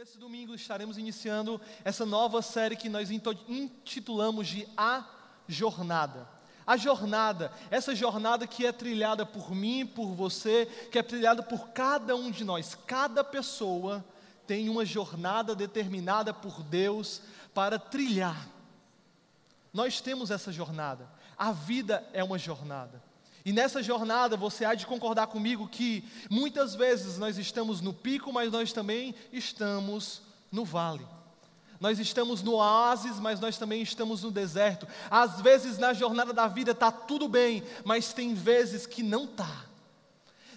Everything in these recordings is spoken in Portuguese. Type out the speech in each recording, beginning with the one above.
nesse domingo estaremos iniciando essa nova série que nós intitulamos de A Jornada. A jornada, essa jornada que é trilhada por mim, por você, que é trilhada por cada um de nós. Cada pessoa tem uma jornada determinada por Deus para trilhar. Nós temos essa jornada. A vida é uma jornada. E nessa jornada você há de concordar comigo que muitas vezes nós estamos no pico, mas nós também estamos no vale. Nós estamos no oásis, mas nós também estamos no deserto. Às vezes na jornada da vida está tudo bem, mas tem vezes que não está.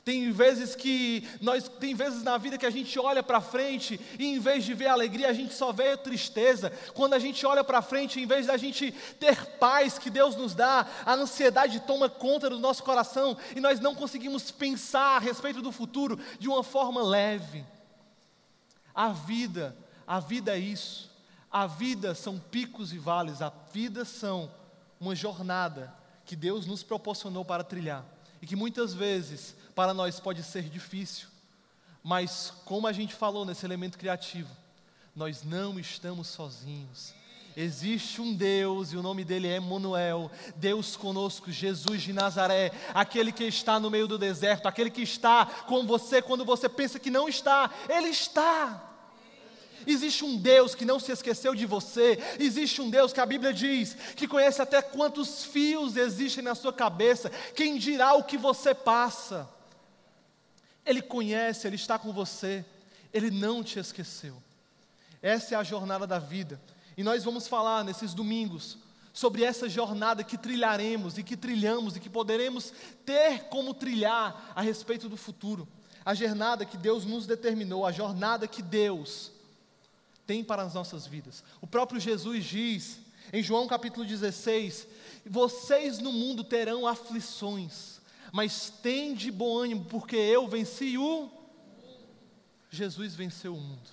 Tem vezes que nós, tem vezes na vida que a gente olha para frente e em vez de ver alegria, a gente só vê tristeza. Quando a gente olha para frente, em vez da gente ter paz que Deus nos dá, a ansiedade toma conta do nosso coração e nós não conseguimos pensar a respeito do futuro de uma forma leve. A vida, a vida é isso. A vida são picos e vales, a vida são uma jornada que Deus nos proporcionou para trilhar e que muitas vezes para nós pode ser difícil, mas como a gente falou nesse elemento criativo, nós não estamos sozinhos. Existe um Deus e o nome dele é Emanuel, Deus conosco, Jesus de Nazaré, aquele que está no meio do deserto, aquele que está com você quando você pensa que não está, ele está. Existe um Deus que não se esqueceu de você. Existe um Deus que a Bíblia diz que conhece até quantos fios existem na sua cabeça. Quem dirá o que você passa? Ele conhece, Ele está com você, Ele não te esqueceu. Essa é a jornada da vida. E nós vamos falar nesses domingos sobre essa jornada que trilharemos e que trilhamos e que poderemos ter como trilhar a respeito do futuro. A jornada que Deus nos determinou, a jornada que Deus tem para as nossas vidas. O próprio Jesus diz em João capítulo 16: Vocês no mundo terão aflições mas tem de bom ânimo, porque eu venci o. Jesus venceu o mundo.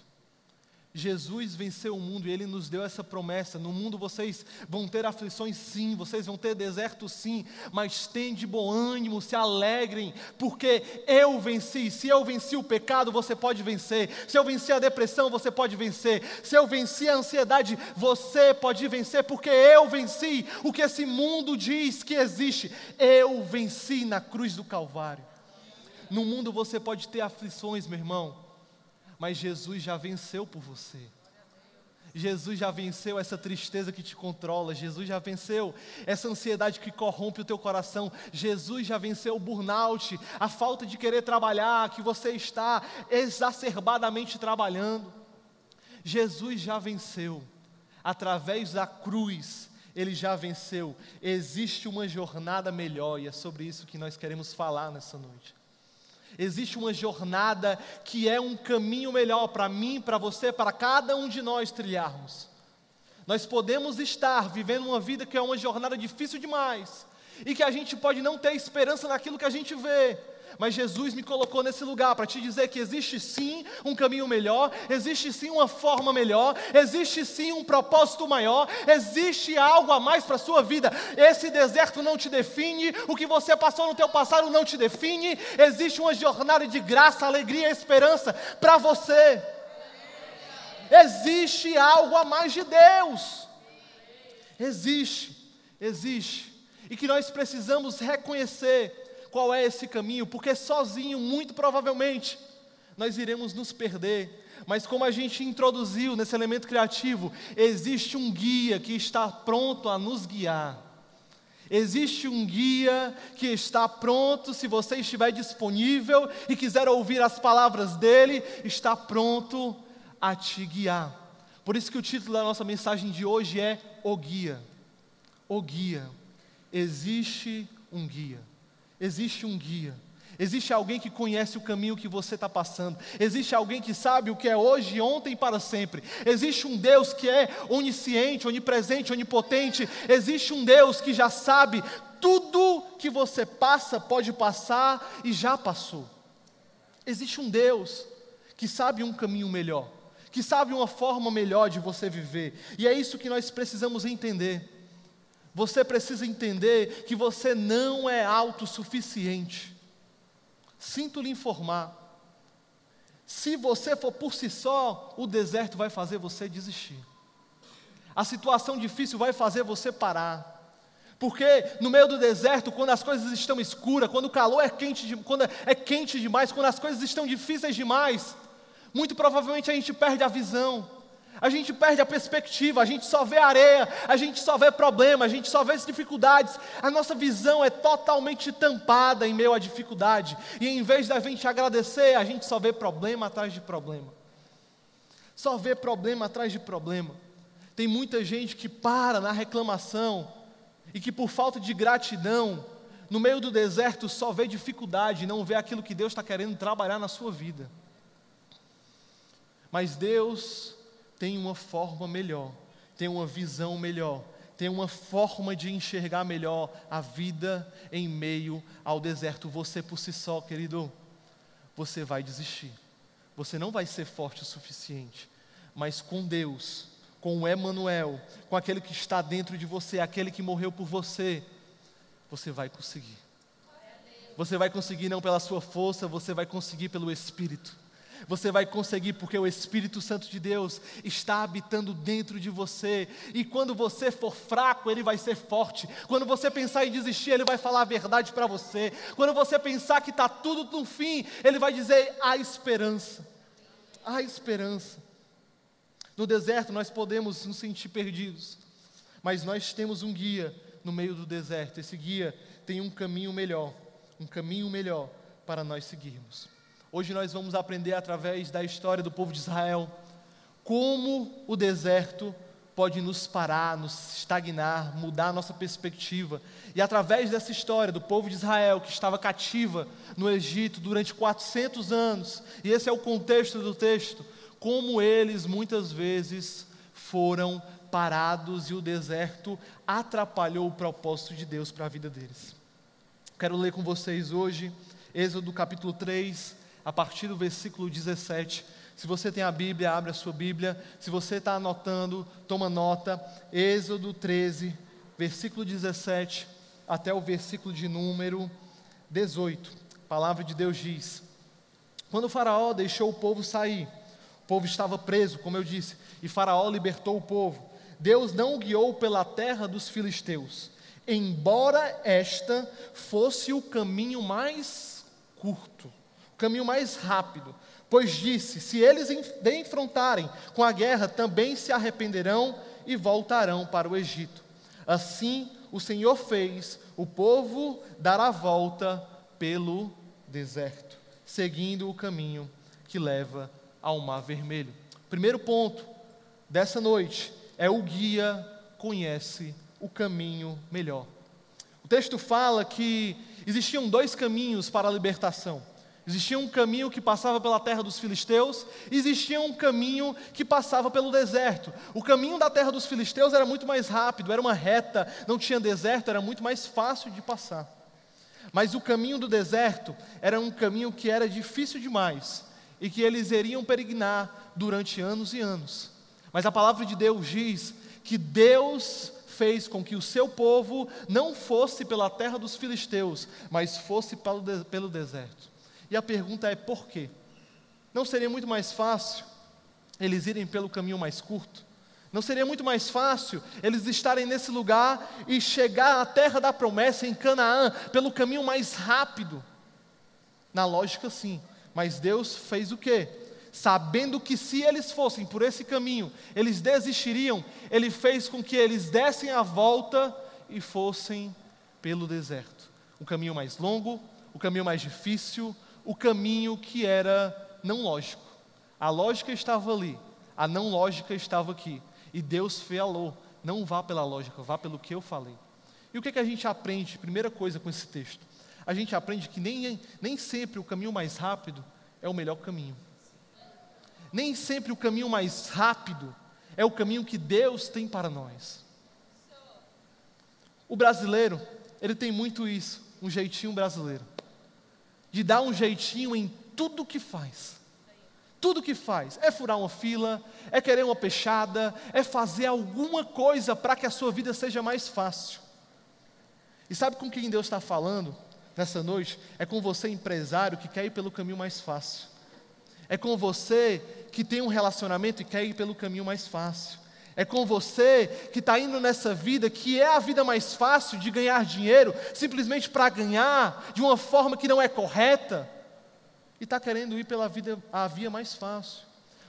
Jesus venceu o mundo e Ele nos deu essa promessa. No mundo vocês vão ter aflições, sim, vocês vão ter deserto, sim, mas tem de bom ânimo, se alegrem, porque eu venci. Se eu venci o pecado, você pode vencer. Se eu venci a depressão, você pode vencer. Se eu venci a ansiedade, você pode vencer, porque eu venci o que esse mundo diz que existe. Eu venci na cruz do Calvário. No mundo você pode ter aflições, meu irmão mas Jesus já venceu por você. Jesus já venceu essa tristeza que te controla, Jesus já venceu essa ansiedade que corrompe o teu coração, Jesus já venceu o burnout, a falta de querer trabalhar, que você está exacerbadamente trabalhando. Jesus já venceu, através da cruz, ele já venceu. Existe uma jornada melhor e é sobre isso que nós queremos falar nessa noite. Existe uma jornada que é um caminho melhor para mim, para você, para cada um de nós trilharmos. Nós podemos estar vivendo uma vida que é uma jornada difícil demais e que a gente pode não ter esperança naquilo que a gente vê, mas Jesus me colocou nesse lugar para te dizer que existe sim um caminho melhor, existe sim uma forma melhor, existe sim um propósito maior, existe algo a mais para a sua vida. Esse deserto não te define, o que você passou no teu passado não te define, existe uma jornada de graça, alegria e esperança para você. Existe algo a mais de Deus. Existe, existe. E que nós precisamos reconhecer qual é esse caminho, porque sozinho, muito provavelmente, nós iremos nos perder. Mas como a gente introduziu nesse elemento criativo, existe um guia que está pronto a nos guiar. Existe um guia que está pronto, se você estiver disponível e quiser ouvir as palavras dele, está pronto a te guiar. Por isso que o título da nossa mensagem de hoje é O Guia. O Guia. Existe um guia. Existe um guia. Existe alguém que conhece o caminho que você está passando. Existe alguém que sabe o que é hoje, ontem e para sempre. Existe um Deus que é onisciente, onipresente, onipotente. Existe um Deus que já sabe tudo que você passa, pode passar e já passou. Existe um Deus que sabe um caminho melhor, que sabe uma forma melhor de você viver. E é isso que nós precisamos entender. Você precisa entender que você não é autossuficiente. Sinto lhe informar. Se você for por si só, o deserto vai fazer você desistir. A situação difícil vai fazer você parar. Porque no meio do deserto, quando as coisas estão escuras, quando o calor é quente, quando é quente demais, quando as coisas estão difíceis demais, muito provavelmente a gente perde a visão, a gente perde a perspectiva, a gente só vê areia, a gente só vê problema, a gente só vê dificuldades, a nossa visão é totalmente tampada em meio à dificuldade, e em vez da gente agradecer, a gente só vê problema atrás de problema, só vê problema atrás de problema. Tem muita gente que para na reclamação, e que por falta de gratidão, no meio do deserto só vê dificuldade, não vê aquilo que Deus está querendo trabalhar na sua vida. Mas Deus tem uma forma melhor, tem uma visão melhor, tem uma forma de enxergar melhor a vida em meio ao deserto. Você por si só, querido, você vai desistir. Você não vai ser forte o suficiente, mas com Deus, com o Emanuel, com aquele que está dentro de você, aquele que morreu por você, você vai conseguir. Você vai conseguir não pela sua força, você vai conseguir pelo Espírito. Você vai conseguir porque o Espírito Santo de Deus está habitando dentro de você. E quando você for fraco, ele vai ser forte. Quando você pensar em desistir, ele vai falar a verdade para você. Quando você pensar que está tudo no fim, ele vai dizer: há esperança. Há esperança. No deserto nós podemos nos sentir perdidos, mas nós temos um guia no meio do deserto. Esse guia tem um caminho melhor, um caminho melhor para nós seguirmos. Hoje nós vamos aprender através da história do povo de Israel como o deserto pode nos parar, nos estagnar, mudar a nossa perspectiva. E através dessa história do povo de Israel que estava cativa no Egito durante 400 anos, e esse é o contexto do texto, como eles muitas vezes foram parados e o deserto atrapalhou o propósito de Deus para a vida deles. Quero ler com vocês hoje Êxodo capítulo 3, a partir do versículo 17. Se você tem a Bíblia, abre a sua Bíblia. Se você está anotando, toma nota. Êxodo 13, versículo 17 até o versículo de número 18. A palavra de Deus diz: Quando o Faraó deixou o povo sair, povo estava preso, como eu disse, e Faraó libertou o povo. Deus não o guiou pela terra dos filisteus, embora esta fosse o caminho mais curto, o caminho mais rápido. Pois disse: se eles enfrentarem com a guerra, também se arrependerão e voltarão para o Egito. Assim o Senhor fez o povo dar a volta pelo deserto, seguindo o caminho que leva ao Mar Vermelho. Primeiro ponto dessa noite é o guia conhece o caminho melhor. O texto fala que existiam dois caminhos para a libertação. Existia um caminho que passava pela terra dos filisteus, existia um caminho que passava pelo deserto. O caminho da terra dos filisteus era muito mais rápido, era uma reta, não tinha deserto, era muito mais fácil de passar. Mas o caminho do deserto era um caminho que era difícil demais e que eles iriam peregrinar durante anos e anos. Mas a palavra de Deus diz que Deus fez com que o seu povo não fosse pela terra dos filisteus, mas fosse pelo deserto. E a pergunta é por quê? Não seria muito mais fácil eles irem pelo caminho mais curto? Não seria muito mais fácil eles estarem nesse lugar e chegar à terra da promessa em Canaã pelo caminho mais rápido? Na lógica, sim. Mas Deus fez o quê? Sabendo que se eles fossem por esse caminho, eles desistiriam, Ele fez com que eles dessem a volta e fossem pelo deserto. O caminho mais longo, o caminho mais difícil, o caminho que era não lógico. A lógica estava ali, a não lógica estava aqui. E Deus falou: não vá pela lógica, vá pelo que eu falei. E o que, é que a gente aprende? Primeira coisa com esse texto a gente aprende que nem, nem sempre o caminho mais rápido é o melhor caminho. Nem sempre o caminho mais rápido é o caminho que Deus tem para nós. O brasileiro, ele tem muito isso, um jeitinho brasileiro. De dar um jeitinho em tudo que faz. Tudo que faz é furar uma fila, é querer uma peixada, é fazer alguma coisa para que a sua vida seja mais fácil. E sabe com quem Deus está falando? nessa noite é com você, empresário, que quer ir pelo caminho mais fácil. É com você que tem um relacionamento e quer ir pelo caminho mais fácil. É com você que está indo nessa vida que é a vida mais fácil de ganhar dinheiro, simplesmente para ganhar de uma forma que não é correta, e está querendo ir pela vida, a via mais fácil.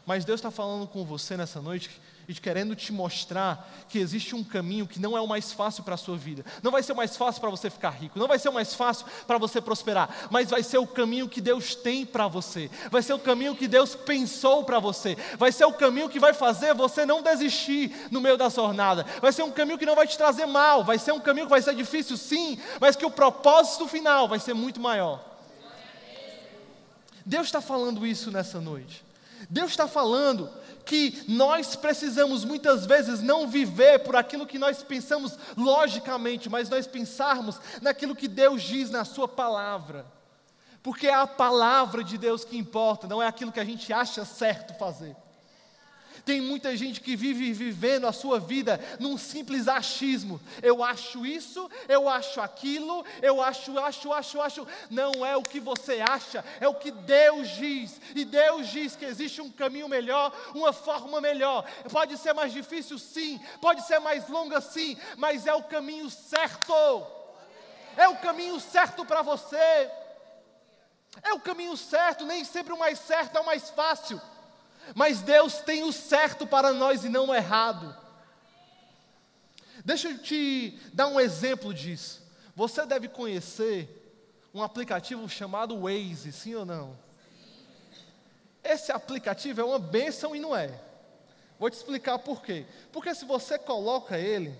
Mas Deus está falando com você nessa noite e querendo te mostrar que existe um caminho que não é o mais fácil para a sua vida. Não vai ser o mais fácil para você ficar rico, não vai ser o mais fácil para você prosperar, mas vai ser o caminho que Deus tem para você. Vai ser o caminho que Deus pensou para você. Vai ser o caminho que vai fazer você não desistir no meio da jornada. Vai ser um caminho que não vai te trazer mal, vai ser um caminho que vai ser difícil sim, mas que o propósito final vai ser muito maior. Deus está falando isso nessa noite. Deus está falando que nós precisamos muitas vezes não viver por aquilo que nós pensamos logicamente, mas nós pensarmos naquilo que Deus diz na Sua palavra. Porque é a palavra de Deus que importa, não é aquilo que a gente acha certo fazer. Tem muita gente que vive vivendo a sua vida num simples achismo. Eu acho isso, eu acho aquilo, eu acho, acho, acho, acho. Não é o que você acha, é o que Deus diz. E Deus diz que existe um caminho melhor, uma forma melhor. Pode ser mais difícil, sim, pode ser mais longa, sim, mas é o caminho certo. É o caminho certo para você. É o caminho certo, nem sempre o mais certo é o mais fácil. Mas Deus tem o certo para nós e não o errado. Deixa eu te dar um exemplo disso. Você deve conhecer um aplicativo chamado Waze, sim ou não? Esse aplicativo é uma bênção e não é. Vou te explicar por quê. Porque se você coloca ele,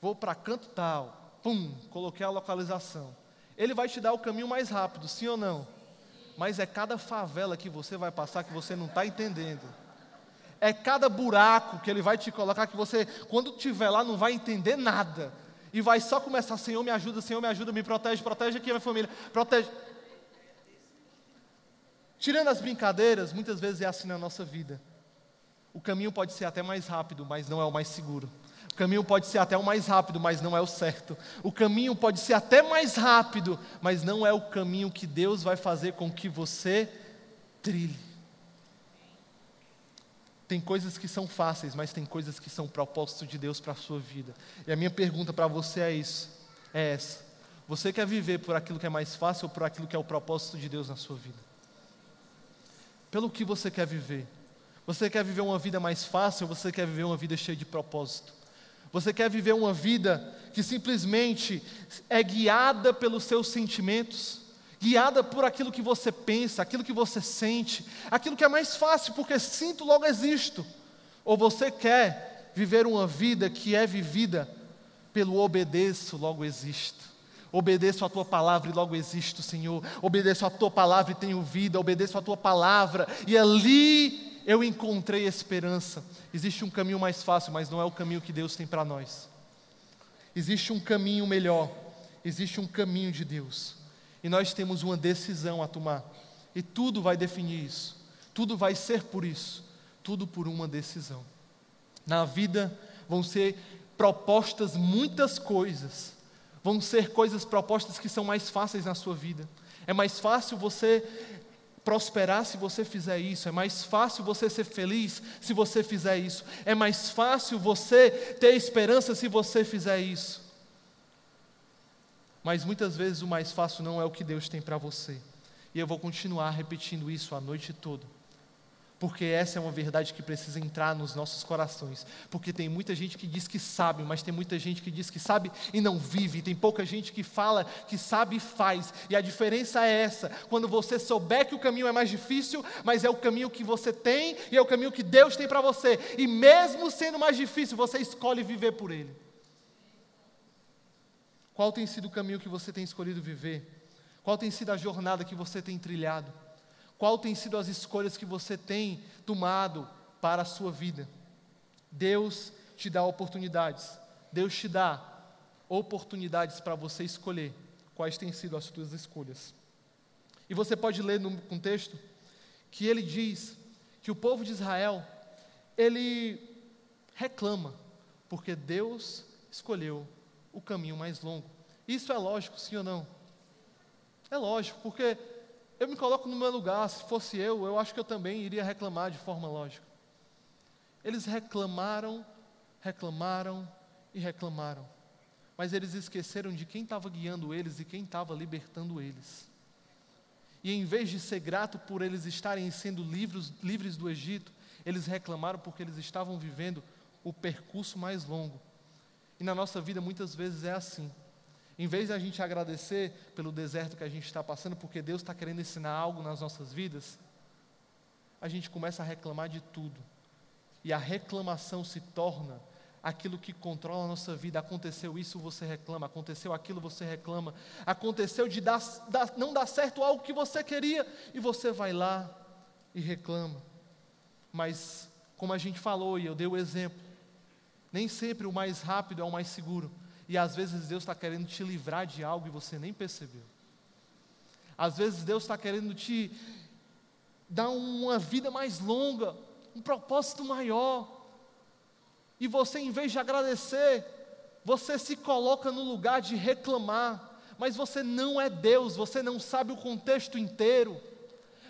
vou para canto tal, pum, coloquei a localização. Ele vai te dar o caminho mais rápido, sim ou não? Mas é cada favela que você vai passar que você não está entendendo. É cada buraco que ele vai te colocar que você, quando estiver lá, não vai entender nada. E vai só começar, Senhor, me ajuda, Senhor, me ajuda, me protege, protege aqui a minha família, protege. Tirando as brincadeiras, muitas vezes é assim na nossa vida. O caminho pode ser até mais rápido, mas não é o mais seguro. O caminho pode ser até o mais rápido, mas não é o certo. O caminho pode ser até mais rápido, mas não é o caminho que Deus vai fazer com que você trilhe. Tem coisas que são fáceis, mas tem coisas que são propósito de Deus para a sua vida. E a minha pergunta para você é isso, é essa. Você quer viver por aquilo que é mais fácil ou por aquilo que é o propósito de Deus na sua vida? Pelo que você quer viver? Você quer viver uma vida mais fácil ou você quer viver uma vida cheia de propósito? Você quer viver uma vida que simplesmente é guiada pelos seus sentimentos, guiada por aquilo que você pensa, aquilo que você sente, aquilo que é mais fácil, porque sinto, logo existo. Ou você quer viver uma vida que é vivida pelo obedeço, logo existo. Obedeço a tua palavra e logo existo, Senhor. Obedeço a tua palavra e tenho vida. Obedeço a tua palavra e ali eu encontrei esperança. Existe um caminho mais fácil, mas não é o caminho que Deus tem para nós. Existe um caminho melhor, existe um caminho de Deus. E nós temos uma decisão a tomar. E tudo vai definir isso. Tudo vai ser por isso. Tudo por uma decisão. Na vida vão ser propostas muitas coisas. Vão ser coisas propostas que são mais fáceis na sua vida. É mais fácil você prosperar se você fizer isso, é mais fácil você ser feliz se você fizer isso, é mais fácil você ter esperança se você fizer isso. Mas muitas vezes o mais fácil não é o que Deus tem para você. E eu vou continuar repetindo isso a noite toda porque essa é uma verdade que precisa entrar nos nossos corações. Porque tem muita gente que diz que sabe, mas tem muita gente que diz que sabe e não vive. Tem pouca gente que fala que sabe e faz. E a diferença é essa: quando você souber que o caminho é mais difícil, mas é o caminho que você tem e é o caminho que Deus tem para você. E mesmo sendo mais difícil, você escolhe viver por ele. Qual tem sido o caminho que você tem escolhido viver? Qual tem sido a jornada que você tem trilhado? Qual tem sido as escolhas que você tem tomado para a sua vida? Deus te dá oportunidades. Deus te dá oportunidades para você escolher quais têm sido as suas escolhas. E você pode ler no contexto que ele diz que o povo de Israel, ele reclama, porque Deus escolheu o caminho mais longo. Isso é lógico, sim ou não? É lógico, porque eu me coloco no meu lugar, se fosse eu, eu acho que eu também iria reclamar de forma lógica. Eles reclamaram, reclamaram e reclamaram, mas eles esqueceram de quem estava guiando eles e quem estava libertando eles. E em vez de ser grato por eles estarem sendo livres, livres do Egito, eles reclamaram porque eles estavam vivendo o percurso mais longo. E na nossa vida muitas vezes é assim. Em vez de a gente agradecer pelo deserto que a gente está passando, porque Deus está querendo ensinar algo nas nossas vidas, a gente começa a reclamar de tudo. E a reclamação se torna aquilo que controla a nossa vida. Aconteceu isso, você reclama. Aconteceu aquilo, você reclama. Aconteceu de dar, dar, não dar certo algo que você queria e você vai lá e reclama. Mas, como a gente falou e eu dei o exemplo, nem sempre o mais rápido é o mais seguro. E às vezes Deus está querendo te livrar de algo e você nem percebeu. Às vezes Deus está querendo te dar uma vida mais longa, um propósito maior. E você, em vez de agradecer, você se coloca no lugar de reclamar. Mas você não é Deus, você não sabe o contexto inteiro,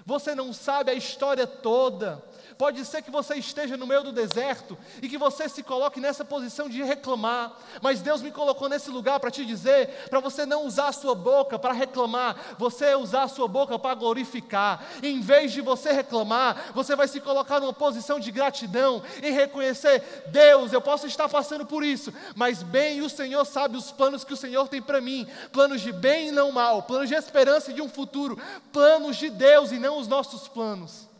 você não sabe a história toda, Pode ser que você esteja no meio do deserto e que você se coloque nessa posição de reclamar, mas Deus me colocou nesse lugar para te dizer, para você não usar a sua boca para reclamar, você usar a sua boca para glorificar. Em vez de você reclamar, você vai se colocar numa posição de gratidão e reconhecer: Deus, eu posso estar passando por isso, mas bem o Senhor sabe os planos que o Senhor tem para mim planos de bem e não mal, planos de esperança e de um futuro, planos de Deus e não os nossos planos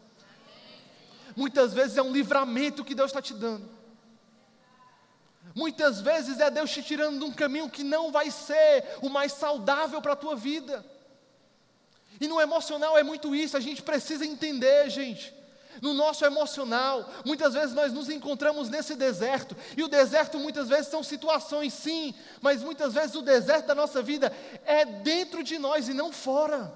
muitas vezes é um livramento que Deus está te dando. Muitas vezes é Deus te tirando de um caminho que não vai ser o mais saudável para a tua vida. E no emocional é muito isso, a gente precisa entender, gente. No nosso emocional, muitas vezes nós nos encontramos nesse deserto, e o deserto muitas vezes são situações, sim, mas muitas vezes o deserto da nossa vida é dentro de nós e não fora.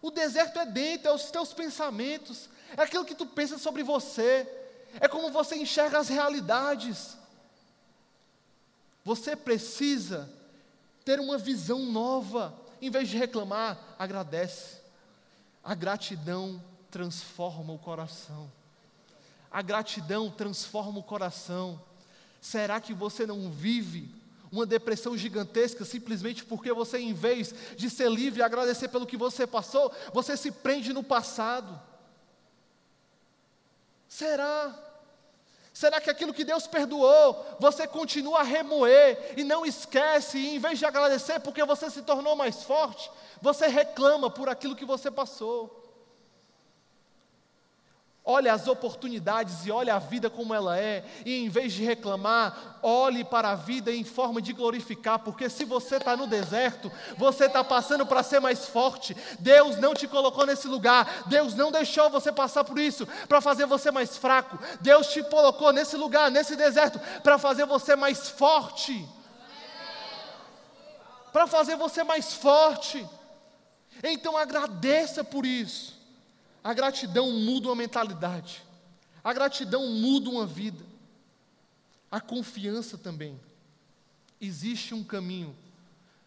O deserto é dentro, é os teus pensamentos, é aquilo que tu pensa sobre você, é como você enxerga as realidades. Você precisa ter uma visão nova, em vez de reclamar, agradece. A gratidão transforma o coração. A gratidão transforma o coração. Será que você não vive uma depressão gigantesca simplesmente porque você, em vez de ser livre e agradecer pelo que você passou, você se prende no passado? Será? Será que aquilo que Deus perdoou, você continua a remoer e não esquece, e em vez de agradecer porque você se tornou mais forte, você reclama por aquilo que você passou? Olhe as oportunidades e olhe a vida como ela é, e em vez de reclamar, olhe para a vida em forma de glorificar, porque se você está no deserto, você está passando para ser mais forte. Deus não te colocou nesse lugar, Deus não deixou você passar por isso para fazer você mais fraco. Deus te colocou nesse lugar, nesse deserto, para fazer você mais forte. Para fazer você mais forte. Então agradeça por isso. A gratidão muda uma mentalidade. A gratidão muda uma vida. A confiança também. Existe um caminho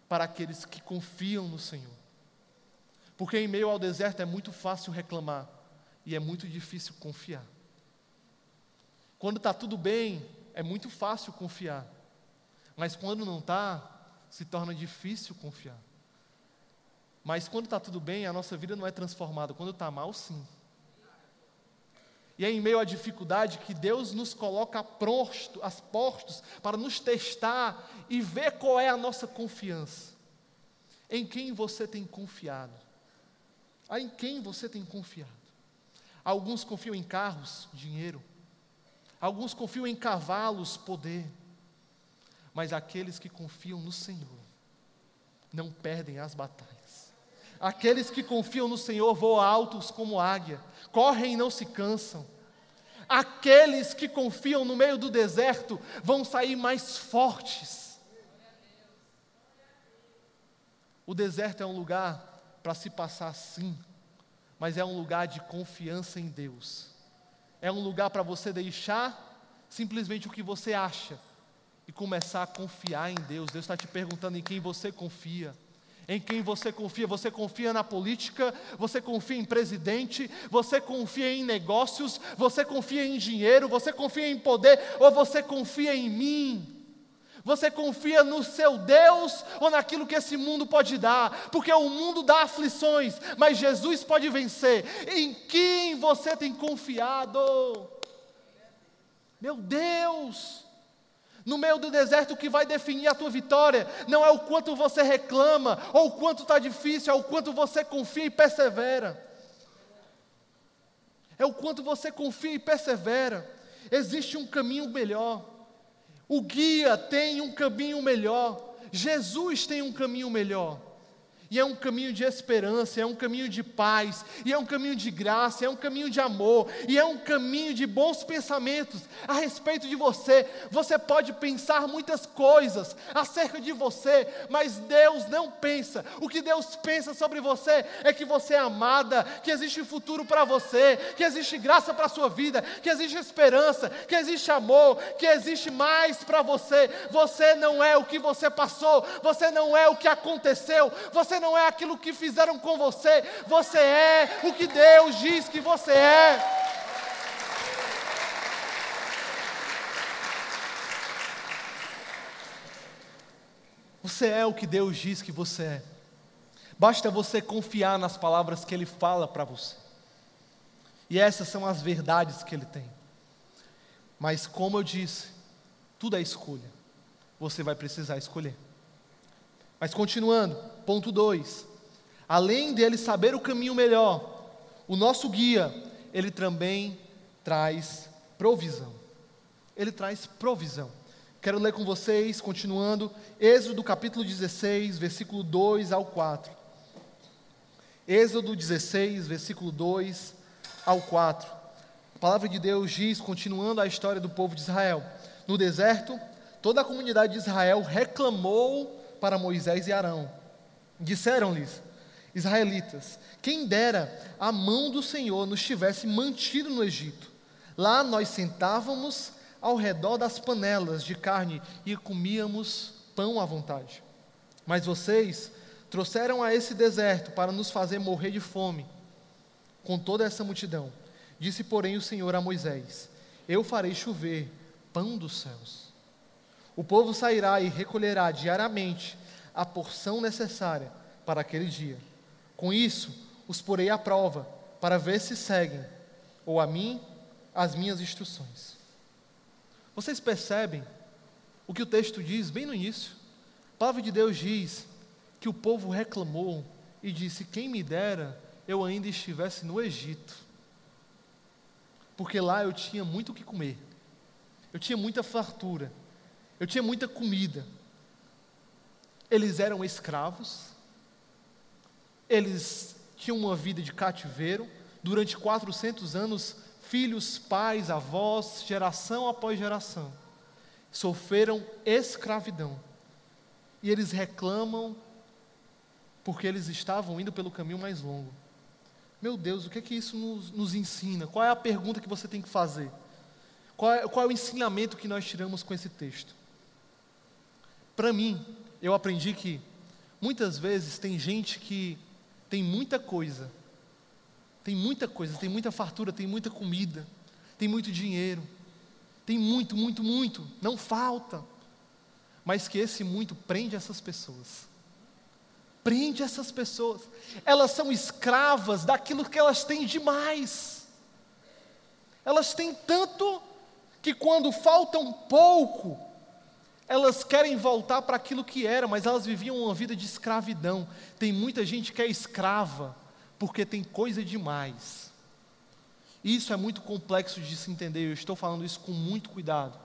para aqueles que confiam no Senhor. Porque em meio ao deserto é muito fácil reclamar e é muito difícil confiar. Quando está tudo bem, é muito fácil confiar. Mas quando não está, se torna difícil confiar. Mas quando está tudo bem, a nossa vida não é transformada. Quando está mal, sim. E é em meio à dificuldade que Deus nos coloca a posto, as postos para nos testar e ver qual é a nossa confiança. Em quem você tem confiado? Ah, em quem você tem confiado? Alguns confiam em carros, dinheiro. Alguns confiam em cavalos, poder. Mas aqueles que confiam no Senhor não perdem as batalhas. Aqueles que confiam no Senhor voam altos como águia, correm e não se cansam. Aqueles que confiam no meio do deserto vão sair mais fortes. O deserto é um lugar para se passar sim, mas é um lugar de confiança em Deus. É um lugar para você deixar simplesmente o que você acha e começar a confiar em Deus. Deus está te perguntando em quem você confia Em quem você confia? Você confia na política? Você confia em presidente? Você confia em negócios? Você confia em dinheiro? Você confia em poder? Ou você confia em mim? Você confia no seu Deus ou naquilo que esse mundo pode dar? Porque o mundo dá aflições, mas Jesus pode vencer. Em quem você tem confiado? Meu Deus! No meio do deserto, o que vai definir a tua vitória não é o quanto você reclama, ou o quanto está difícil, é o quanto você confia e persevera. É o quanto você confia e persevera. Existe um caminho melhor. O guia tem um caminho melhor. Jesus tem um caminho melhor. E é um caminho de esperança, é um caminho de paz, e é um caminho de graça, é um caminho de amor, e é um caminho de bons pensamentos a respeito de você. Você pode pensar muitas coisas acerca de você, mas Deus não pensa. O que Deus pensa sobre você é que você é amada, que existe futuro para você, que existe graça para a sua vida, que existe esperança, que existe amor, que existe mais para você. Você não é o que você passou, você não é o que aconteceu, você não é aquilo que fizeram com você, você é o que Deus diz que você é. Você é o que Deus diz que você é. Basta você confiar nas palavras que Ele fala para você. E essas são as verdades que Ele tem. Mas, como eu disse, tudo é escolha. Você vai precisar escolher. Mas continuando, ponto 2. Além dele saber o caminho melhor, o nosso guia, ele também traz provisão. Ele traz provisão. Quero ler com vocês, continuando, Êxodo capítulo 16, versículo 2 ao 4. Êxodo 16, versículo 2 ao 4. A palavra de Deus diz, continuando a história do povo de Israel: No deserto, toda a comunidade de Israel reclamou para Moisés e Arão. Disseram-lhes, israelitas: Quem dera a mão do Senhor nos tivesse mantido no Egito. Lá nós sentávamos ao redor das panelas de carne e comíamos pão à vontade. Mas vocês trouxeram a esse deserto para nos fazer morrer de fome com toda essa multidão. Disse, porém, o Senhor a Moisés: Eu farei chover pão dos céus o povo sairá e recolherá diariamente a porção necessária para aquele dia. Com isso, os porei à prova, para ver se seguem, ou a mim, as minhas instruções. Vocês percebem o que o texto diz bem no início? A palavra de Deus diz que o povo reclamou e disse: Quem me dera eu ainda estivesse no Egito, porque lá eu tinha muito o que comer, eu tinha muita fartura eu tinha muita comida. Eles eram escravos, eles tinham uma vida de cativeiro, durante 400 anos, filhos, pais, avós, geração após geração, sofreram escravidão. E eles reclamam porque eles estavam indo pelo caminho mais longo. Meu Deus, o que é que isso nos, nos ensina? Qual é a pergunta que você tem que fazer? Qual é, qual é o ensinamento que nós tiramos com esse texto? Para mim, eu aprendi que muitas vezes tem gente que tem muita coisa, tem muita coisa, tem muita fartura, tem muita comida, tem muito dinheiro, tem muito, muito, muito, não falta, mas que esse muito prende essas pessoas. Prende essas pessoas, elas são escravas daquilo que elas têm demais. Elas têm tanto que quando falta um pouco, elas querem voltar para aquilo que era, mas elas viviam uma vida de escravidão. Tem muita gente que é escrava porque tem coisa demais. Isso é muito complexo de se entender, eu estou falando isso com muito cuidado.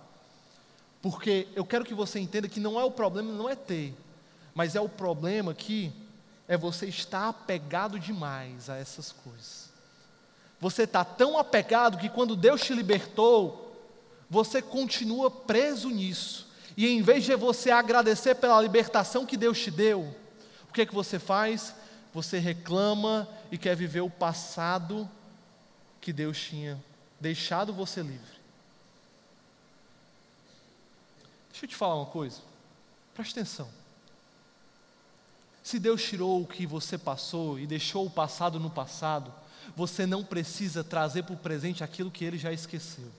Porque eu quero que você entenda que não é o problema, não é ter, mas é o problema que é você estar apegado demais a essas coisas. Você está tão apegado que quando Deus te libertou, você continua preso nisso. E em vez de você agradecer pela libertação que Deus te deu, o que é que você faz? Você reclama e quer viver o passado que Deus tinha deixado você livre. Deixa eu te falar uma coisa, preste atenção. Se Deus tirou o que você passou e deixou o passado no passado, você não precisa trazer para o presente aquilo que ele já esqueceu.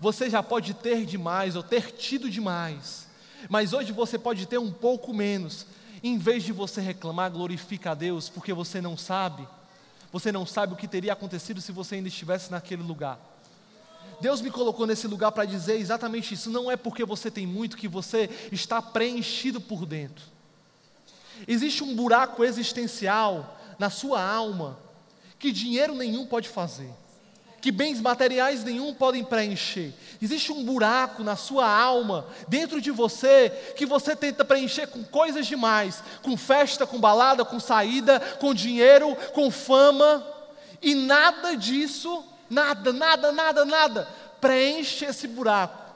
Você já pode ter demais ou ter tido demais, mas hoje você pode ter um pouco menos. Em vez de você reclamar, glorifica a Deus, porque você não sabe, você não sabe o que teria acontecido se você ainda estivesse naquele lugar. Deus me colocou nesse lugar para dizer exatamente isso. Não é porque você tem muito que você está preenchido por dentro. Existe um buraco existencial na sua alma que dinheiro nenhum pode fazer, que bens materiais nenhum podem preencher. Existe um buraco na sua alma, dentro de você, que você tenta preencher com coisas demais, com festa, com balada, com saída, com dinheiro, com fama, e nada disso, nada, nada, nada, nada, preenche esse buraco.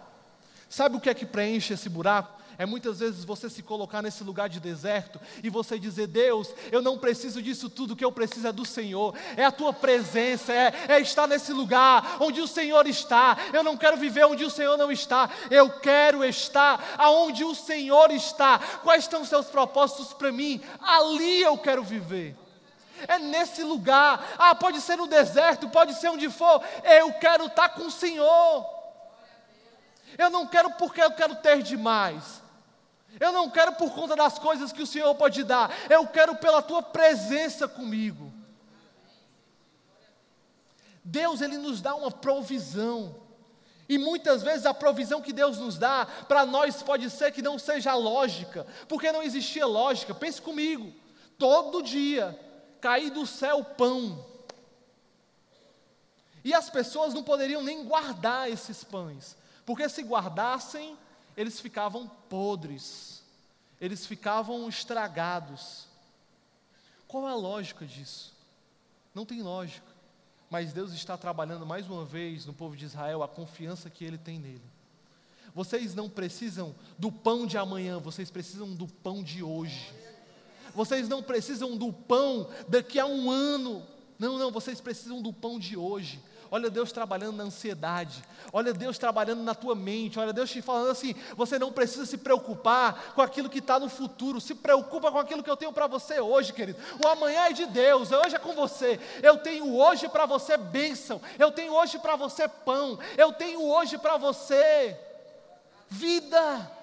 Sabe o que é que preenche esse buraco? É muitas vezes você se colocar nesse lugar de deserto e você dizer: Deus, eu não preciso disso tudo, o que eu preciso é do Senhor, é a tua presença, é, é estar nesse lugar onde o Senhor está. Eu não quero viver onde o Senhor não está, eu quero estar aonde o Senhor está. Quais estão os seus propósitos para mim? Ali eu quero viver. É nesse lugar, ah, pode ser no deserto, pode ser onde for, eu quero estar com o Senhor. Eu não quero porque eu quero ter demais. Eu não quero por conta das coisas que o Senhor pode dar, eu quero pela tua presença comigo. Deus, Ele nos dá uma provisão. E muitas vezes a provisão que Deus nos dá, para nós pode ser que não seja lógica, porque não existia lógica. Pense comigo, todo dia cair do céu pão. E as pessoas não poderiam nem guardar esses pães, porque se guardassem, eles ficavam podres, eles ficavam estragados. Qual é a lógica disso? Não tem lógica. Mas Deus está trabalhando mais uma vez no povo de Israel a confiança que Ele tem nele. Vocês não precisam do pão de amanhã, vocês precisam do pão de hoje. Vocês não precisam do pão daqui a um ano. Não, não, vocês precisam do pão de hoje. Olha Deus trabalhando na ansiedade. Olha Deus trabalhando na tua mente. Olha Deus te falando assim: você não precisa se preocupar com aquilo que está no futuro. Se preocupa com aquilo que eu tenho para você hoje, querido. O amanhã é de Deus. Hoje é com você. Eu tenho hoje para você bênção. Eu tenho hoje para você pão. Eu tenho hoje para você vida.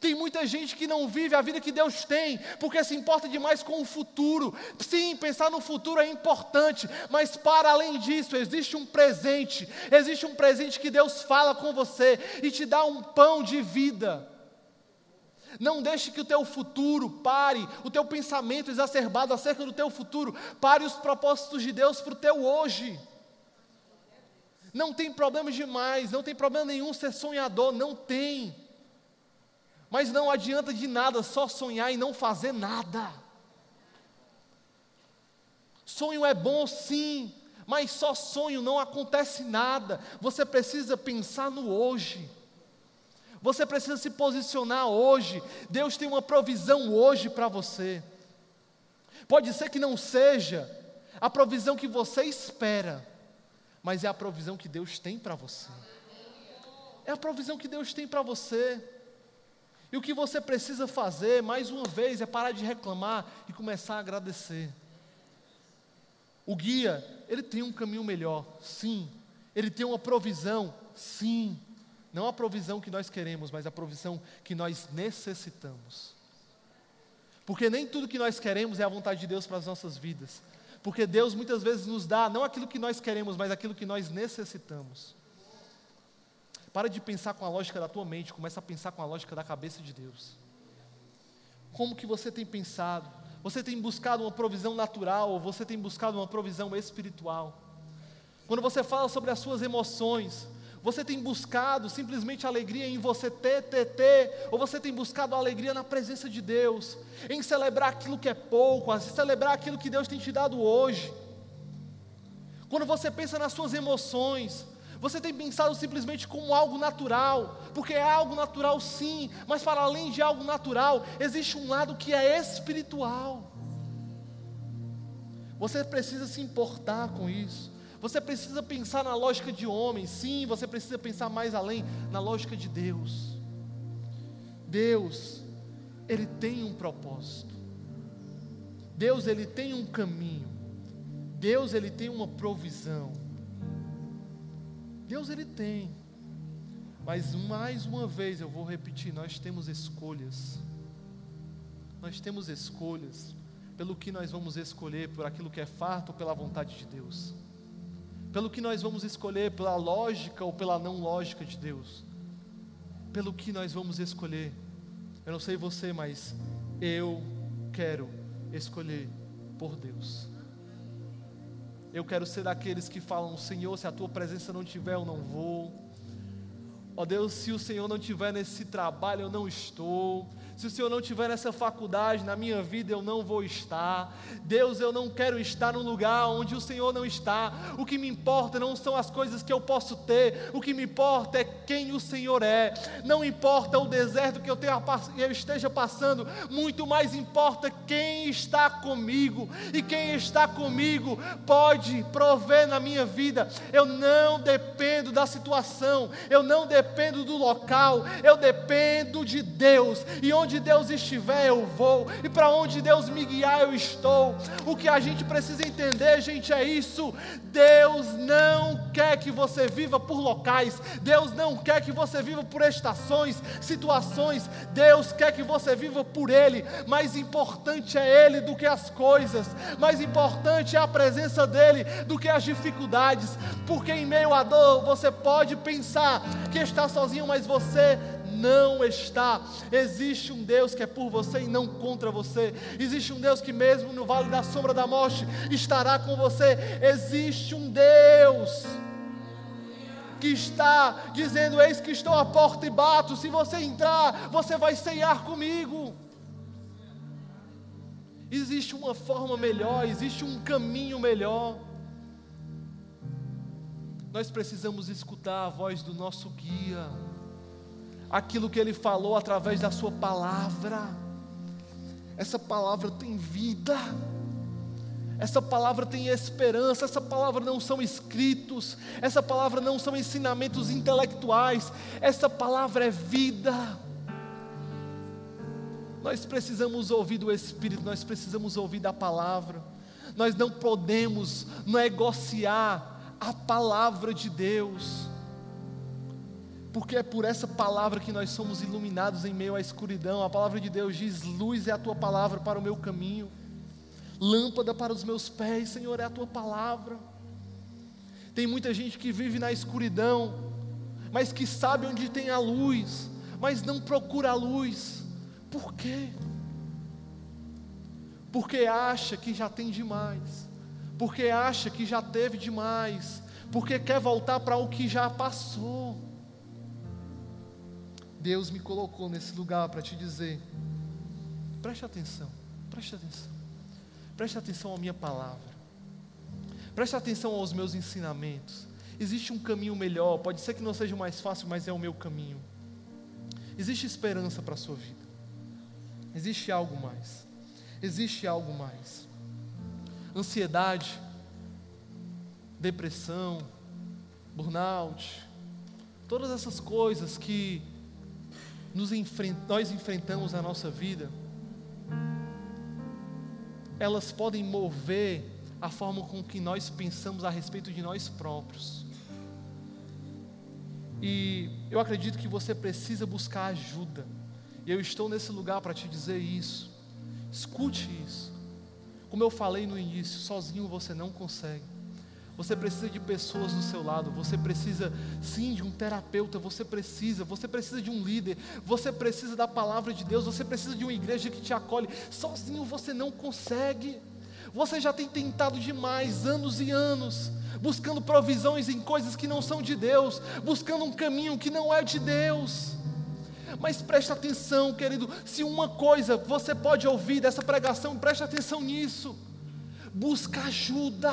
Tem muita gente que não vive a vida que Deus tem, porque se importa demais com o futuro. Sim, pensar no futuro é importante, mas para além disso, existe um presente. Existe um presente que Deus fala com você e te dá um pão de vida. Não deixe que o teu futuro pare, o teu pensamento exacerbado acerca do teu futuro, pare os propósitos de Deus para o teu hoje. Não tem problema demais, não tem problema nenhum ser sonhador, não tem. Mas não adianta de nada só sonhar e não fazer nada. Sonho é bom sim, mas só sonho não acontece nada. Você precisa pensar no hoje. Você precisa se posicionar hoje. Deus tem uma provisão hoje para você. Pode ser que não seja a provisão que você espera, mas é a provisão que Deus tem para você. É a provisão que Deus tem para você. E o que você precisa fazer, mais uma vez, é parar de reclamar e começar a agradecer. O guia, ele tem um caminho melhor, sim. Ele tem uma provisão, sim. Não a provisão que nós queremos, mas a provisão que nós necessitamos. Porque nem tudo que nós queremos é a vontade de Deus para as nossas vidas. Porque Deus muitas vezes nos dá não aquilo que nós queremos, mas aquilo que nós necessitamos. Para de pensar com a lógica da tua mente, começa a pensar com a lógica da cabeça de Deus. Como que você tem pensado? Você tem buscado uma provisão natural ou você tem buscado uma provisão espiritual? Quando você fala sobre as suas emoções, você tem buscado simplesmente alegria em você ter, ter, ter, ou você tem buscado alegria na presença de Deus, em celebrar aquilo que é pouco, em celebrar aquilo que Deus tem te dado hoje. Quando você pensa nas suas emoções, você tem pensado simplesmente como algo natural, porque é algo natural sim, mas para além de algo natural, existe um lado que é espiritual. Você precisa se importar com isso. Você precisa pensar na lógica de homem, sim, você precisa pensar mais além na lógica de Deus. Deus, Ele tem um propósito. Deus ele tem um caminho. Deus ele tem uma provisão. Deus ele tem. Mas mais uma vez eu vou repetir, nós temos escolhas. Nós temos escolhas pelo que nós vamos escolher, por aquilo que é farto ou pela vontade de Deus. Pelo que nós vamos escolher, pela lógica ou pela não lógica de Deus. Pelo que nós vamos escolher. Eu não sei você, mas eu quero escolher por Deus. Eu quero ser daqueles que falam: Senhor, se a tua presença não tiver, eu não vou. Ó Deus, se o Senhor não tiver nesse trabalho, eu não estou. Se o Senhor não tiver nessa faculdade na minha vida, eu não vou estar. Deus, eu não quero estar num lugar onde o Senhor não está. O que me importa não são as coisas que eu posso ter, o que me importa é quem o Senhor é. Não importa o deserto que eu, tenha, eu esteja passando, muito mais importa quem está comigo. E quem está comigo pode prover na minha vida. Eu não dependo da situação, eu não dependo do local, eu dependo de Deus. E onde onde Deus estiver, eu vou, e para onde Deus me guiar, eu estou. O que a gente precisa entender, gente, é isso. Deus não quer que você viva por locais, Deus não quer que você viva por estações, situações, Deus quer que você viva por Ele. Mais importante é Ele do que as coisas, mais importante é a presença dEle do que as dificuldades, porque em meio à dor você pode pensar que está sozinho, mas você não está. Existe um Deus que é por você e não contra você. Existe um Deus que, mesmo no vale da sombra da morte, estará com você. Existe um Deus que está dizendo: Eis que estou à porta e bato. Se você entrar, você vai ceiar comigo. Existe uma forma melhor, existe um caminho melhor. Nós precisamos escutar a voz do nosso guia aquilo que Ele falou através da Sua palavra. Essa palavra tem vida, essa palavra tem esperança, essa palavra não são escritos, essa palavra não são ensinamentos intelectuais, essa palavra é vida. Nós precisamos ouvir do Espírito, nós precisamos ouvir da palavra, nós não podemos negociar a palavra de Deus porque é por essa palavra que nós somos iluminados em meio à escuridão. A palavra de Deus diz: Luz é a tua palavra para o meu caminho, lâmpada para os meus pés, Senhor, é a tua palavra. Tem muita gente que vive na escuridão, mas que sabe onde tem a luz, mas não procura a luz. Por quê? Porque acha que já tem demais, porque acha que já teve demais, porque quer voltar para o que já passou. Deus me colocou nesse lugar para te dizer: preste atenção, preste atenção, preste atenção à minha palavra, preste atenção aos meus ensinamentos. Existe um caminho melhor, pode ser que não seja o mais fácil, mas é o meu caminho. Existe esperança para a sua vida, existe algo mais, existe algo mais. Ansiedade, depressão, burnout, todas essas coisas que enfrent, nós enfrentamos na nossa vida, elas podem mover a forma com que nós pensamos a respeito de nós próprios. E eu acredito que você precisa buscar ajuda. E eu estou nesse lugar para te dizer isso. Escute isso. Como eu falei no início, sozinho você não consegue. Você precisa de pessoas do seu lado, você precisa sim de um terapeuta, você precisa, você precisa de um líder, você precisa da palavra de Deus, você precisa de uma igreja que te acolhe. Sozinho você não consegue. Você já tem tentado demais, anos e anos, buscando provisões em coisas que não são de Deus, buscando um caminho que não é de Deus. Mas preste atenção, querido, se uma coisa você pode ouvir dessa pregação, preste atenção nisso. Busca ajuda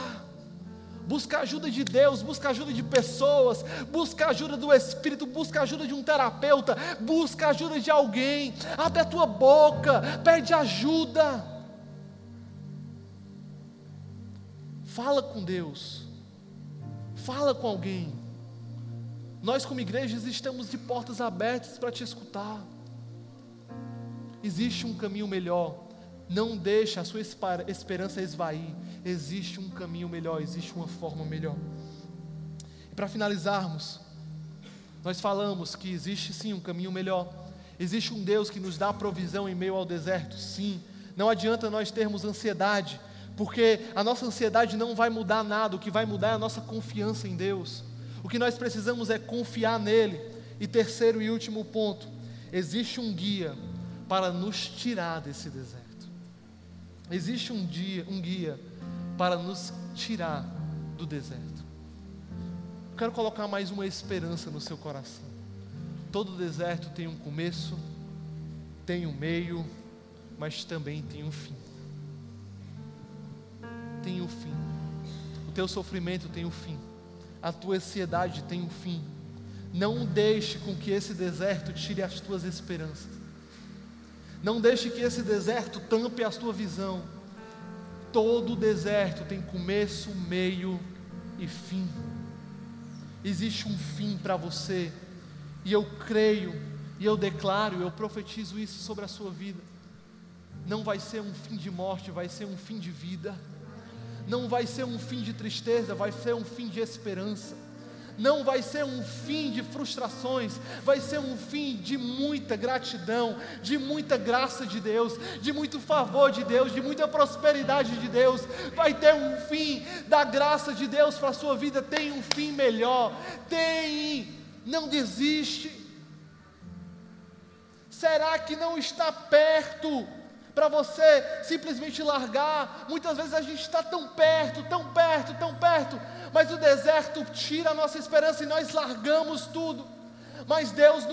busca ajuda de Deus, busca ajuda de pessoas, busca ajuda do Espírito, busca ajuda de um terapeuta, busca ajuda de alguém. Abre a tua boca, pede ajuda. Fala com Deus, fala com alguém. Nós, como igrejas, estamos de portas abertas para te escutar. Existe um caminho melhor, Não deixe a sua esperança esvair. Existe um caminho melhor, existe uma forma melhor. E para finalizarmos, nós falamos que existe sim um caminho melhor. Existe um Deus que nos dá provisão em meio ao deserto, sim. Não adianta nós termos ansiedade, porque a nossa ansiedade não vai mudar nada, o que vai mudar é a nossa confiança em Deus. O que nós precisamos é confiar nele. E terceiro e último ponto, existe um guia para nos tirar desse deserto. Existe um dia, um guia para nos tirar do deserto. Eu quero colocar mais uma esperança no seu coração. Todo deserto tem um começo, tem um meio, mas também tem um fim. Tem um fim. O teu sofrimento tem um fim. A tua ansiedade tem um fim. Não deixe com que esse deserto tire as tuas esperanças. Não deixe que esse deserto tampe a tua visão. Todo deserto tem começo, meio e fim. Existe um fim para você. E eu creio, e eu declaro, eu profetizo isso sobre a sua vida. Não vai ser um fim de morte, vai ser um fim de vida. Não vai ser um fim de tristeza, vai ser um fim de esperança não vai ser um fim de frustrações, vai ser um fim de muita gratidão, de muita graça de Deus, de muito favor de Deus, de muita prosperidade de Deus. Vai ter um fim da graça de Deus para a sua vida, tem um fim melhor. Tem, não desiste. Será que não está perto? para você simplesmente largar. Muitas vezes a gente está tão perto, tão perto, tão perto, mas o deserto tira a nossa esperança e nós largamos tudo. Mas Deus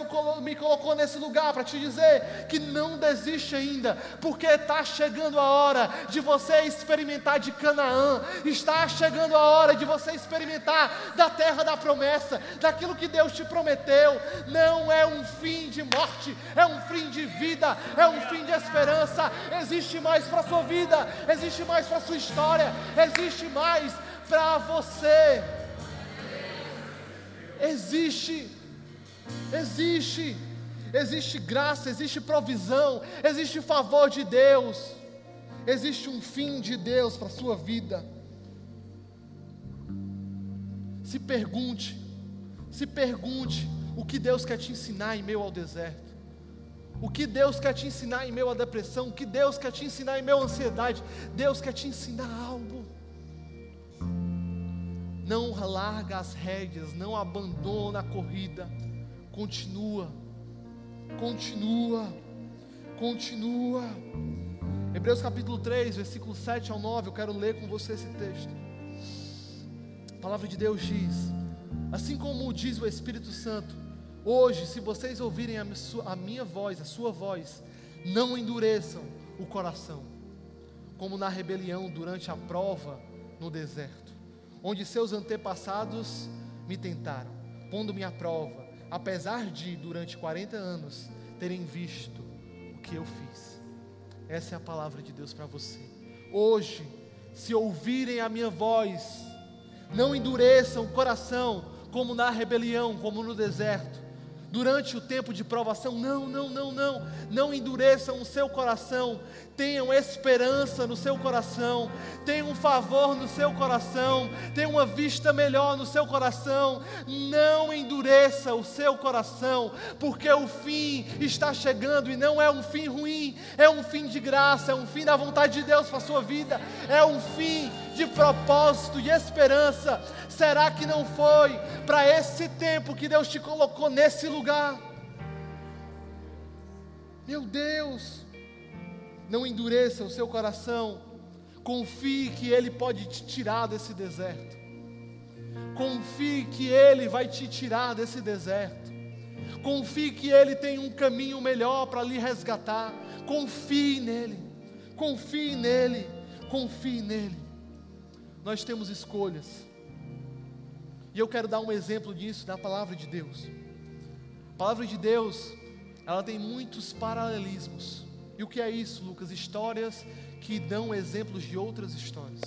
me colocou nesse lugar para te dizer que não desiste ainda, porque está chegando a hora de você experimentar de Canaã, está chegando a hora de você experimentar da terra da promessa, daquilo que Deus te prometeu. Não é um fim de morte, é um fim de vida, é um fim de esperança. Existe mais para a sua vida, existe mais para a sua história, existe mais para você. Existe Existe, existe graça, existe provisão, existe favor de Deus, existe um fim de Deus para a sua vida. Se pergunte, se pergunte o que Deus quer te ensinar em meio ao deserto. O que Deus quer te ensinar em meio à depressão, o que Deus quer te ensinar em meio à ansiedade. Deus quer te ensinar algo. Não larga as rédeas, não abandona a corrida. Continua, continua, continua. Hebreus capítulo 3, versículo 7 ao 9, eu quero ler com você esse texto. A palavra de Deus diz: Assim como diz o Espírito Santo, hoje, se vocês ouvirem a, a minha voz, a sua voz, não endureçam o coração, como na rebelião durante a prova no deserto, onde seus antepassados me tentaram, pondo-me à prova apesar de, durante 40 anos, terem visto o que eu fiz. Essa é a palavra de Deus para você. Hoje, se ouvirem a minha voz, não endureçam o coração, como na rebelião, como no deserto durante o tempo de provação. Não, não, não, não. Não endureçam o seu coração. Tenham esperança no seu coração. Tenham um favor no seu coração. Tenham uma vista melhor no seu coração. Não endureça o seu coração, porque o fim está chegando e não é um fim ruim, é um fim de graça, é um fim da vontade de Deus para a sua vida, é um fim de propósito e esperança. Será que não foi para esse tempo que Deus te colocou nesse lugar? Meu Deus, não endureça o seu coração, confie que Ele pode te tirar desse deserto, confie que Ele vai te tirar desse deserto, confie que Ele tem um caminho melhor para lhe resgatar, confie nele, confie nele, confie nele. Nós temos escolhas. E eu quero dar um exemplo disso da palavra de Deus. A palavra de Deus, ela tem muitos paralelismos. E o que é isso, Lucas? Histórias que dão exemplos de outras histórias.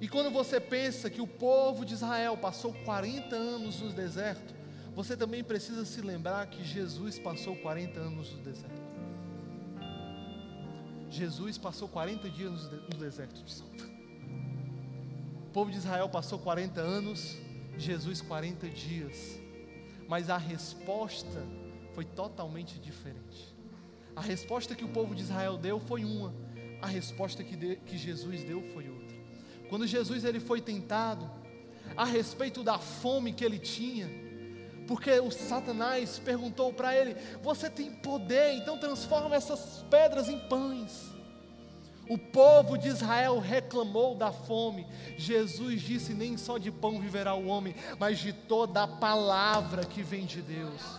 E quando você pensa que o povo de Israel passou 40 anos no deserto, você também precisa se lembrar que Jesus passou 40 anos no deserto. Jesus passou 40 dias no deserto de Salta. O povo de Israel passou 40 anos, Jesus 40 dias. Mas a resposta foi totalmente diferente. A resposta que o povo de Israel deu foi uma, a resposta que, de, que Jesus deu foi outra. Quando Jesus ele foi tentado a respeito da fome que ele tinha, porque o Satanás perguntou para ele: Você tem poder, então transforma essas pedras em pães. O povo de Israel reclamou da fome. Jesus disse: Nem só de pão viverá o homem, mas de toda a palavra que vem de Deus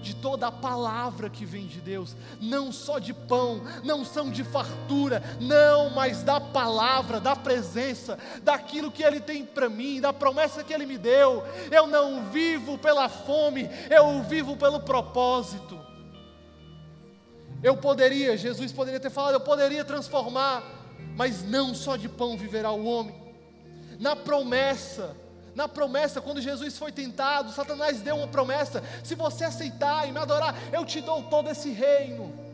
de toda a palavra que vem de Deus, não só de pão, não são de fartura, não, mas da palavra, da presença, daquilo que Ele tem para mim, da promessa que Ele me deu. Eu não vivo pela fome, eu vivo pelo propósito. Eu poderia, Jesus poderia ter falado, eu poderia transformar, mas não só de pão viverá o homem. Na promessa, na promessa, quando Jesus foi tentado, Satanás deu uma promessa: se você aceitar e me adorar, eu te dou todo esse reino.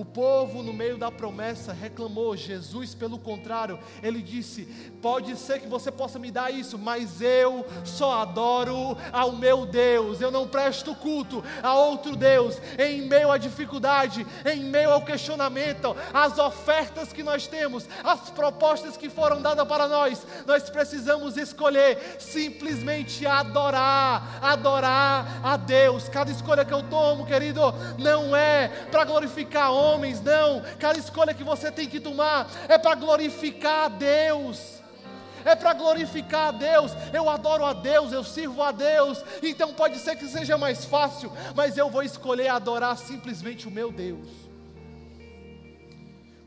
O povo, no meio da promessa, reclamou. Jesus, pelo contrário, ele disse: Pode ser que você possa me dar isso, mas eu só adoro ao meu Deus. Eu não presto culto a outro Deus. Em meio à dificuldade, em meio ao questionamento, as ofertas que nós temos, as propostas que foram dadas para nós, nós precisamos escolher simplesmente adorar, adorar a Deus. Cada escolha que eu tomo, querido, não é para glorificar homem homens, não. Cada escolha que você tem que tomar é para glorificar a Deus. É para glorificar a Deus. Eu adoro a Deus, eu sirvo a Deus. Então pode ser que seja mais fácil, mas eu vou escolher adorar simplesmente o meu Deus.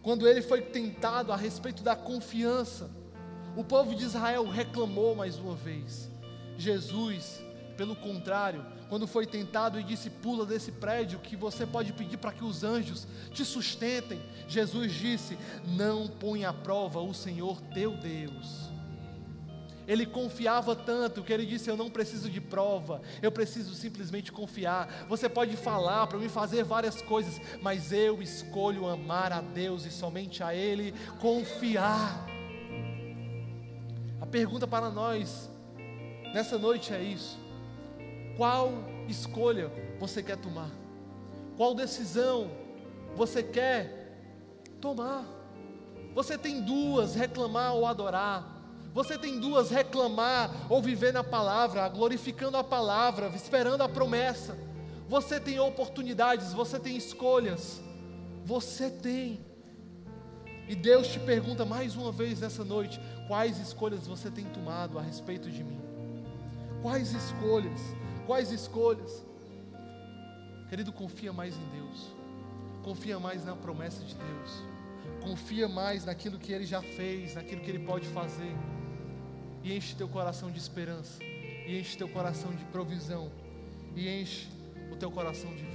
Quando ele foi tentado a respeito da confiança, o povo de Israel reclamou mais uma vez. Jesus, pelo contrário, quando foi tentado e disse: Pula desse prédio, que você pode pedir para que os anjos te sustentem. Jesus disse: Não põe à prova o Senhor teu Deus. Ele confiava tanto que ele disse: Eu não preciso de prova, eu preciso simplesmente confiar. Você pode falar para mim fazer várias coisas, mas eu escolho amar a Deus e somente a Ele confiar. A pergunta para nós nessa noite é isso: qual escolha você quer tomar? Qual decisão você quer tomar? Você tem duas: reclamar ou adorar. Você tem duas: reclamar ou viver na palavra, glorificando a palavra, esperando a promessa. Você tem oportunidades, você tem escolhas. Você tem. E Deus te pergunta mais uma vez nessa noite: quais escolhas você tem tomado a respeito de mim? Quais escolhas? Quais escolhas? Querido, confia mais em Deus. Confia mais na promessa de Deus. Confia mais naquilo que Ele já fez, naquilo que Ele pode fazer. E enche teu coração de esperança. E enche teu coração de provisão. E enche o teu coração de